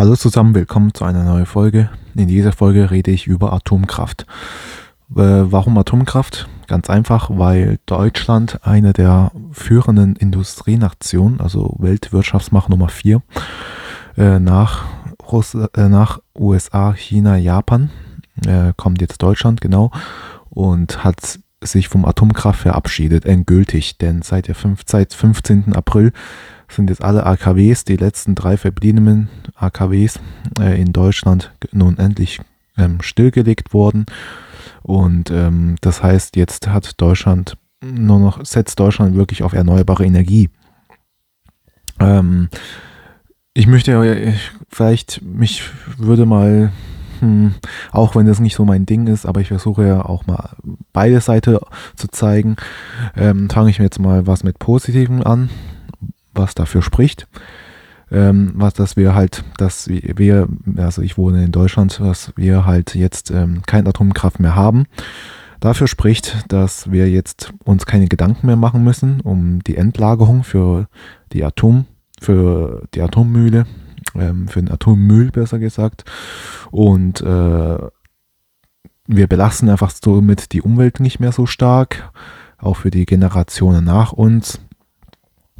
Hallo zusammen, willkommen zu einer neuen Folge. In dieser Folge rede ich über Atomkraft. Warum Atomkraft? Ganz einfach, weil Deutschland eine der führenden Industrienationen, also Weltwirtschaftsmacht Nummer 4, äh, nach, äh, nach USA, China, Japan, äh, kommt jetzt Deutschland, genau, und hat sich vom Atomkraft verabschiedet, endgültig, denn seit, der 5, seit 15. April sind jetzt alle AKWs, die letzten drei verbliebenen AKWs äh, in Deutschland nun endlich ähm, stillgelegt worden. Und ähm, das heißt, jetzt hat Deutschland nur noch, setzt Deutschland wirklich auf erneuerbare Energie. Ähm, ich möchte äh, vielleicht, mich würde mal, hm, auch wenn das nicht so mein Ding ist, aber ich versuche ja auch mal beide Seiten zu zeigen, ähm, fange ich mir jetzt mal was mit Positiven an was dafür spricht. Ähm, was, dass wir halt, dass wir, also ich wohne in Deutschland, dass wir halt jetzt ähm, keine Atomkraft mehr haben. Dafür spricht, dass wir jetzt uns keine Gedanken mehr machen müssen um die Endlagerung für die Atom, für die Atommühle, ähm, für den Atommüll besser gesagt. Und äh, wir belasten einfach somit die Umwelt nicht mehr so stark, auch für die Generationen nach uns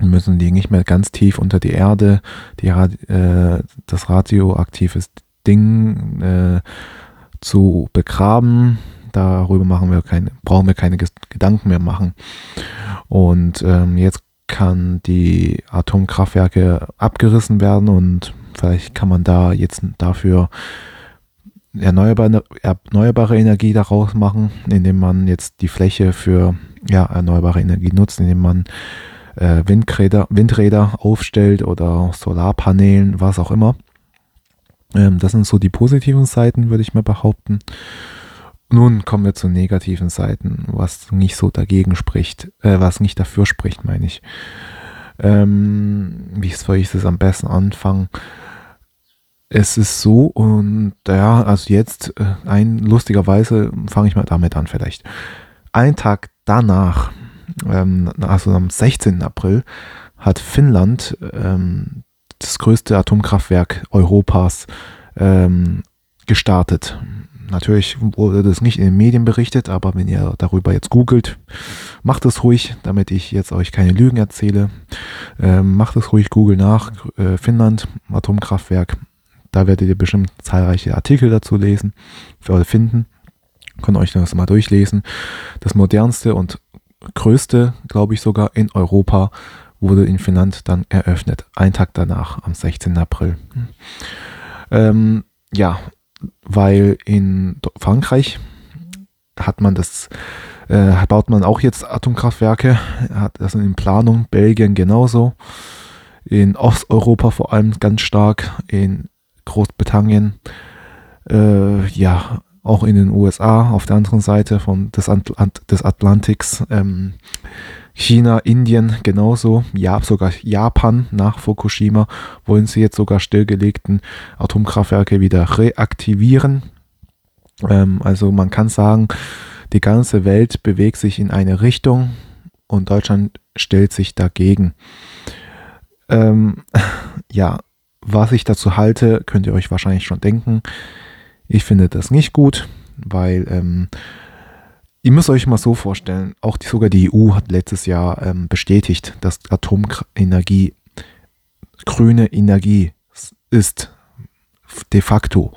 müssen die nicht mehr ganz tief unter die Erde, die, äh, das radioaktive Ding äh, zu begraben. Darüber machen wir keine, brauchen wir keine Gedanken mehr machen. Und ähm, jetzt kann die Atomkraftwerke abgerissen werden und vielleicht kann man da jetzt dafür erneuerbare, Energie daraus machen, indem man jetzt die Fläche für ja, erneuerbare Energie nutzt, indem man äh, Windräder, Windräder aufstellt oder Solarpanelen, was auch immer. Ähm, das sind so die positiven Seiten, würde ich mal behaupten. Nun kommen wir zu negativen Seiten, was nicht so dagegen spricht, äh, was nicht dafür spricht, meine ich. Ähm, wie soll ich das am besten anfangen? Es ist so und ja, also jetzt äh, ein lustigerweise fange ich mal damit an vielleicht. Ein Tag danach ähm, also am 16. April, hat Finnland ähm, das größte Atomkraftwerk Europas ähm, gestartet. Natürlich wurde das nicht in den Medien berichtet, aber wenn ihr darüber jetzt googelt, macht es ruhig, damit ich jetzt euch keine Lügen erzähle. Ähm, macht es ruhig, Google nach, äh, Finnland, Atomkraftwerk. Da werdet ihr bestimmt zahlreiche Artikel dazu lesen oder finden. Könnt euch das mal durchlesen. Das modernste und größte, glaube ich sogar in Europa, wurde in Finnland dann eröffnet. Ein Tag danach, am 16. April. Ähm, ja, weil in Frankreich hat man das, äh, baut man auch jetzt Atomkraftwerke, hat das in Planung, Belgien genauso, in Osteuropa vor allem ganz stark, in Großbritannien, äh, ja, auch in den USA auf der anderen Seite von des, Atlant des Atlantiks. Ähm, China, Indien genauso, ja, sogar Japan nach Fukushima wollen sie jetzt sogar stillgelegten Atomkraftwerke wieder reaktivieren. Ähm, also man kann sagen, die ganze Welt bewegt sich in eine Richtung und Deutschland stellt sich dagegen. Ähm, ja, was ich dazu halte, könnt ihr euch wahrscheinlich schon denken. Ich finde das nicht gut, weil ähm, ihr müsst euch mal so vorstellen, auch die, sogar die EU hat letztes Jahr ähm, bestätigt, dass Atomenergie grüne Energie ist. De facto.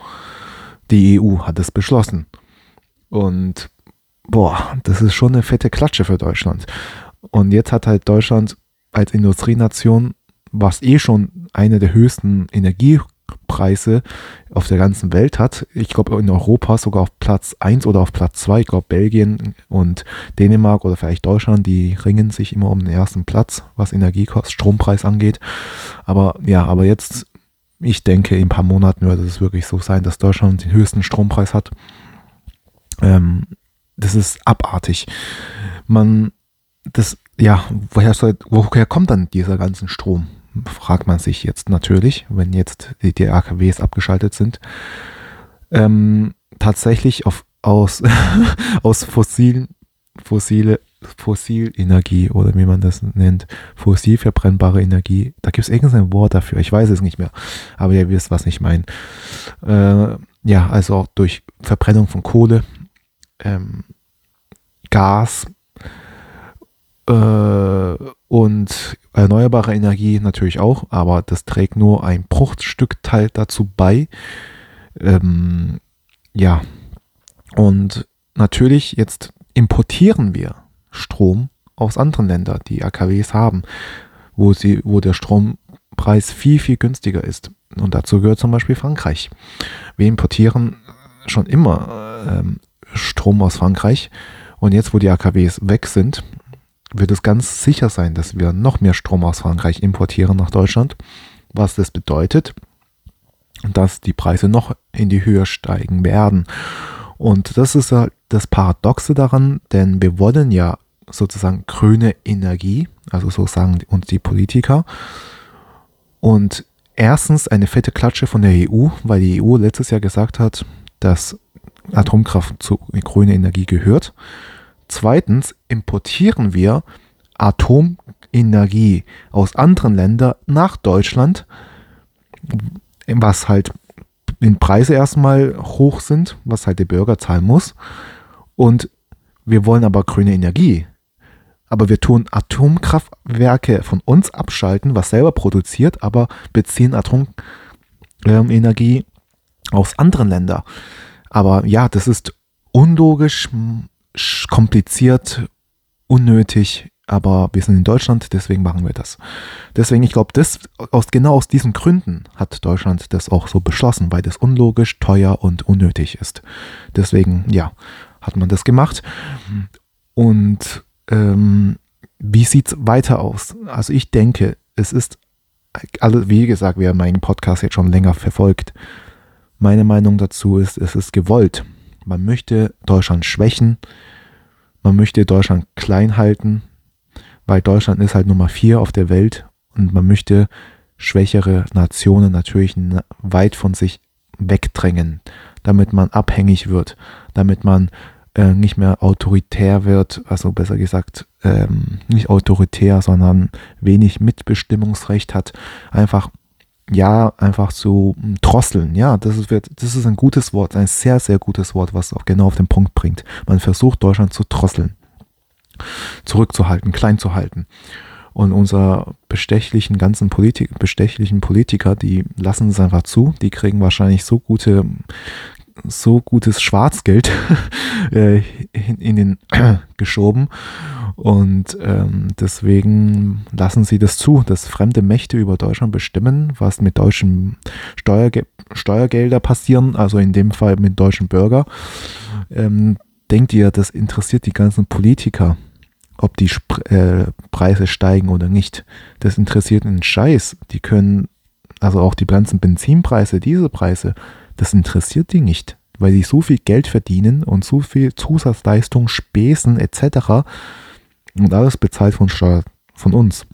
Die EU hat es beschlossen. Und boah, das ist schon eine fette Klatsche für Deutschland. Und jetzt hat halt Deutschland als Industrienation, was eh schon eine der höchsten Energie Preise auf der ganzen Welt hat. Ich glaube in Europa sogar auf Platz 1 oder auf Platz 2. Ich glaube Belgien und Dänemark oder vielleicht Deutschland, die ringen sich immer um den ersten Platz, was Energiekost, Strompreis angeht. Aber ja, aber jetzt, ich denke, in ein paar Monaten wird es wirklich so sein, dass Deutschland den höchsten Strompreis hat. Ähm, das ist abartig. Man, das, ja, woher, soll, woher kommt dann dieser ganzen Strom? Fragt man sich jetzt natürlich, wenn jetzt die, die AKWs abgeschaltet sind, ähm, tatsächlich auf, aus, aus fossilen, fossile Fossilenergie oder wie man das nennt, fossil verbrennbare Energie. Da gibt es irgendein Wort dafür, ich weiß es nicht mehr, aber ihr wisst, was ich meine. Äh, ja, also auch durch Verbrennung von Kohle, ähm, Gas äh, und erneuerbare Energie natürlich auch, aber das trägt nur ein Bruchstückteil dazu bei. Ähm, ja, und natürlich jetzt importieren wir Strom aus anderen Ländern, die AKWs haben, wo, sie, wo der Strompreis viel, viel günstiger ist. Und dazu gehört zum Beispiel Frankreich. Wir importieren schon immer ähm, Strom aus Frankreich. Und jetzt, wo die AKWs weg sind, wird es ganz sicher sein, dass wir noch mehr Strom aus Frankreich importieren nach Deutschland. Was das bedeutet, dass die Preise noch in die Höhe steigen werden. Und das ist halt das Paradoxe daran, denn wir wollen ja sozusagen grüne Energie, also so sagen uns die Politiker. Und erstens eine fette Klatsche von der EU, weil die EU letztes Jahr gesagt hat, dass Atomkraft zu grüner Energie gehört. Zweitens importieren wir Atomenergie aus anderen Ländern nach Deutschland, was halt in Preise erstmal hoch sind, was halt der Bürger zahlen muss. Und wir wollen aber grüne Energie. Aber wir tun Atomkraftwerke von uns abschalten, was selber produziert, aber beziehen Atomenergie aus anderen Ländern. Aber ja, das ist unlogisch, kompliziert, unnötig, aber wir sind in Deutschland, deswegen machen wir das. Deswegen, ich glaube, das aus genau aus diesen Gründen hat Deutschland das auch so beschlossen, weil das unlogisch, teuer und unnötig ist. Deswegen, ja, hat man das gemacht. Und ähm, wie sieht es weiter aus? Also ich denke, es ist, also wie gesagt, wer meinen Podcast jetzt schon länger verfolgt, meine Meinung dazu ist, es ist gewollt. Man möchte Deutschland schwächen, man möchte Deutschland klein halten, weil Deutschland ist halt Nummer vier auf der Welt und man möchte schwächere Nationen natürlich weit von sich wegdrängen, damit man abhängig wird, damit man äh, nicht mehr autoritär wird, also besser gesagt ähm, nicht autoritär, sondern wenig Mitbestimmungsrecht hat, einfach ja, einfach zu hm, drosseln. Ja, das ist, das ist ein gutes Wort, ein sehr, sehr gutes Wort, was auch genau auf den Punkt bringt. Man versucht Deutschland zu drosseln, zurückzuhalten, klein zu halten. Und unsere bestechlichen ganzen Politik, bestechlichen Politiker, die lassen es einfach zu. Die kriegen wahrscheinlich so gute, so gutes Schwarzgeld äh, in, den geschoben und ähm, deswegen lassen sie das zu, dass fremde Mächte über Deutschland bestimmen, was mit deutschen Steuerge Steuergelder passieren, also in dem Fall mit deutschen Bürger. Ähm, denkt ihr, das interessiert die ganzen Politiker, ob die Sp äh, Preise steigen oder nicht? Das interessiert einen Scheiß. Die können, also auch die ganzen Benzinpreise, diese Preise, das interessiert die nicht, weil die so viel Geld verdienen und so viel Zusatzleistung, Spesen etc und alles bezahlt von Steuer von uns.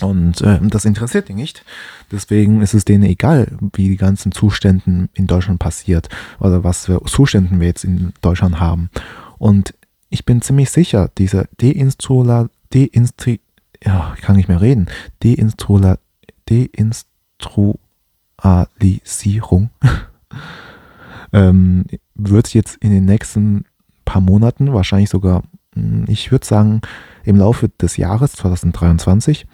Und äh, das interessiert die nicht. Deswegen ist es denen egal, wie die ganzen Zustände in Deutschland passiert oder was für Zustände wir jetzt in Deutschland haben. Und ich bin ziemlich sicher, diese Deinstrula, Deinstri, ja, kann nicht mehr reden, Deinstrula, Deinstrualisierung ähm, wird jetzt in den nächsten paar Monaten, wahrscheinlich sogar hm, ich würde sagen, im Laufe des Jahres 2023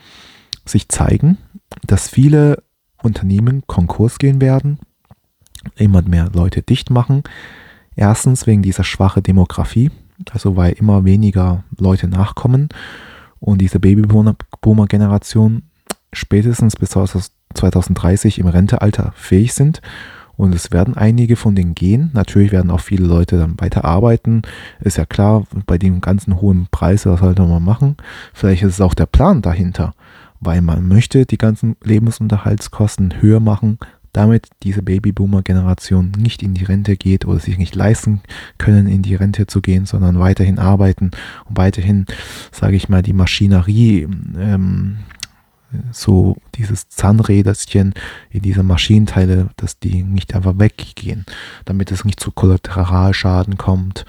sich zeigen, dass viele Unternehmen Konkurs gehen werden, immer mehr Leute dicht machen. Erstens wegen dieser schwachen Demografie, also weil immer weniger Leute nachkommen und diese Babyboomer-Generation spätestens bis 2030 im Rentealter fähig sind und es werden einige von denen gehen. Natürlich werden auch viele Leute dann weiter arbeiten. Ist ja klar, bei dem ganzen hohen Preis, was sollte man machen? Vielleicht ist es auch der Plan dahinter, weil man möchte die ganzen Lebensunterhaltskosten höher machen, damit diese Babyboomer-Generation nicht in die Rente geht oder sich nicht leisten können, in die Rente zu gehen, sondern weiterhin arbeiten und weiterhin, sage ich mal, die Maschinerie ähm, so dieses Zahnräderchen in diese Maschinenteile, dass die nicht einfach weggehen, damit es nicht zu Kollateralschaden kommt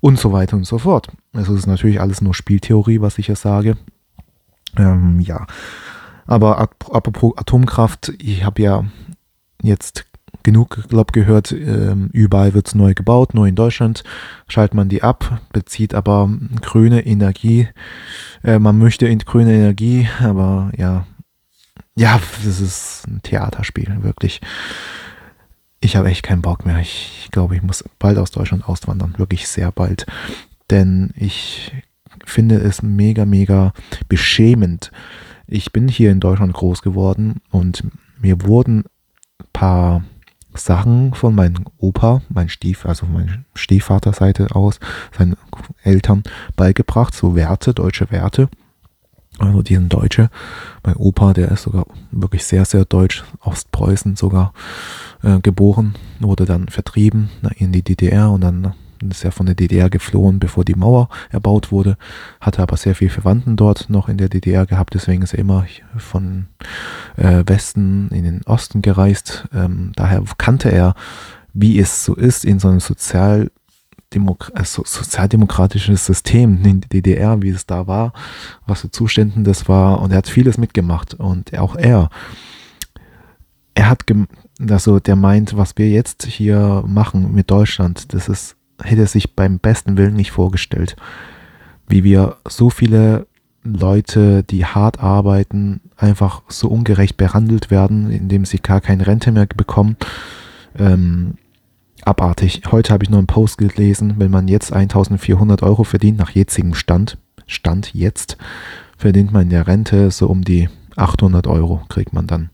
und so weiter und so fort. Also es ist natürlich alles nur Spieltheorie, was ich hier sage. Ähm, ja, aber apropos Atomkraft, ich habe ja jetzt genug, glaube gehört, ähm, überall wird es neu gebaut, nur in Deutschland schaltet man die ab, bezieht aber grüne Energie. Äh, man möchte in grüne Energie, aber ja, ja, das ist ein Theaterspiel, wirklich. Ich habe echt keinen Bock mehr. Ich glaube, ich muss bald aus Deutschland auswandern, wirklich sehr bald. Denn ich finde es mega, mega beschämend. Ich bin hier in Deutschland groß geworden und mir wurden ein paar Sachen von meinem Opa, mein Stief, also mein Stiefvaterseite aus, seinen Eltern beigebracht, so Werte, deutsche Werte. Also die sind Deutsche. Mein Opa, der ist sogar wirklich sehr, sehr deutsch, Ostpreußen sogar äh, geboren, wurde dann vertrieben in die DDR und dann ist er von der DDR geflohen, bevor die Mauer erbaut wurde, hatte aber sehr viel Verwandten dort noch in der DDR gehabt, deswegen ist er immer von äh, Westen in den Osten gereist. Ähm, daher kannte er, wie es so ist in so einem Sozial äh, sozialdemokratisches System in der DDR, wie es da war, was für Zuständen das war. Und er hat vieles mitgemacht. Und auch er, er hat, also der meint, was wir jetzt hier machen mit Deutschland, das ist hätte sich beim besten Willen nicht vorgestellt. Wie wir so viele Leute, die hart arbeiten, einfach so ungerecht behandelt werden, indem sie gar keine Rente mehr bekommen. Ähm, abartig. Heute habe ich noch einen Post gelesen, wenn man jetzt 1400 Euro verdient, nach jetzigem Stand, Stand jetzt, verdient man in der Rente so um die 800 Euro, kriegt man dann.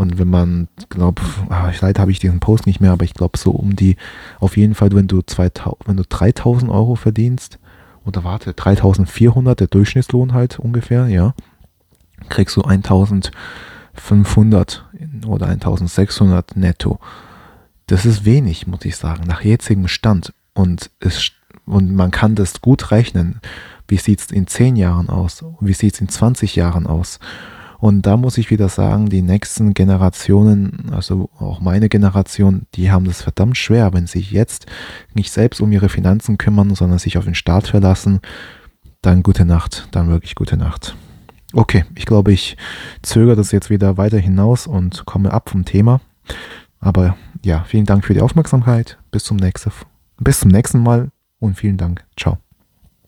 Und wenn man, glaube, ah, leider habe ich diesen Post nicht mehr, aber ich glaube so um die, auf jeden Fall, wenn du 2000, wenn du 3000 Euro verdienst, oder warte, 3400, der Durchschnittslohn halt ungefähr, ja, kriegst du 1500 oder 1600 netto. Das ist wenig, muss ich sagen, nach jetzigem Stand. Und, es, und man kann das gut rechnen. Wie sieht es in 10 Jahren aus? Wie sieht es in 20 Jahren aus? Und da muss ich wieder sagen, die nächsten Generationen, also auch meine Generation, die haben das verdammt schwer, wenn sie jetzt nicht selbst um ihre Finanzen kümmern, sondern sich auf den Staat verlassen. Dann gute Nacht, dann wirklich gute Nacht. Okay, ich glaube, ich zögere das jetzt wieder weiter hinaus und komme ab vom Thema. Aber ja, vielen Dank für die Aufmerksamkeit. Bis zum nächsten, bis zum nächsten Mal und vielen Dank. Ciao.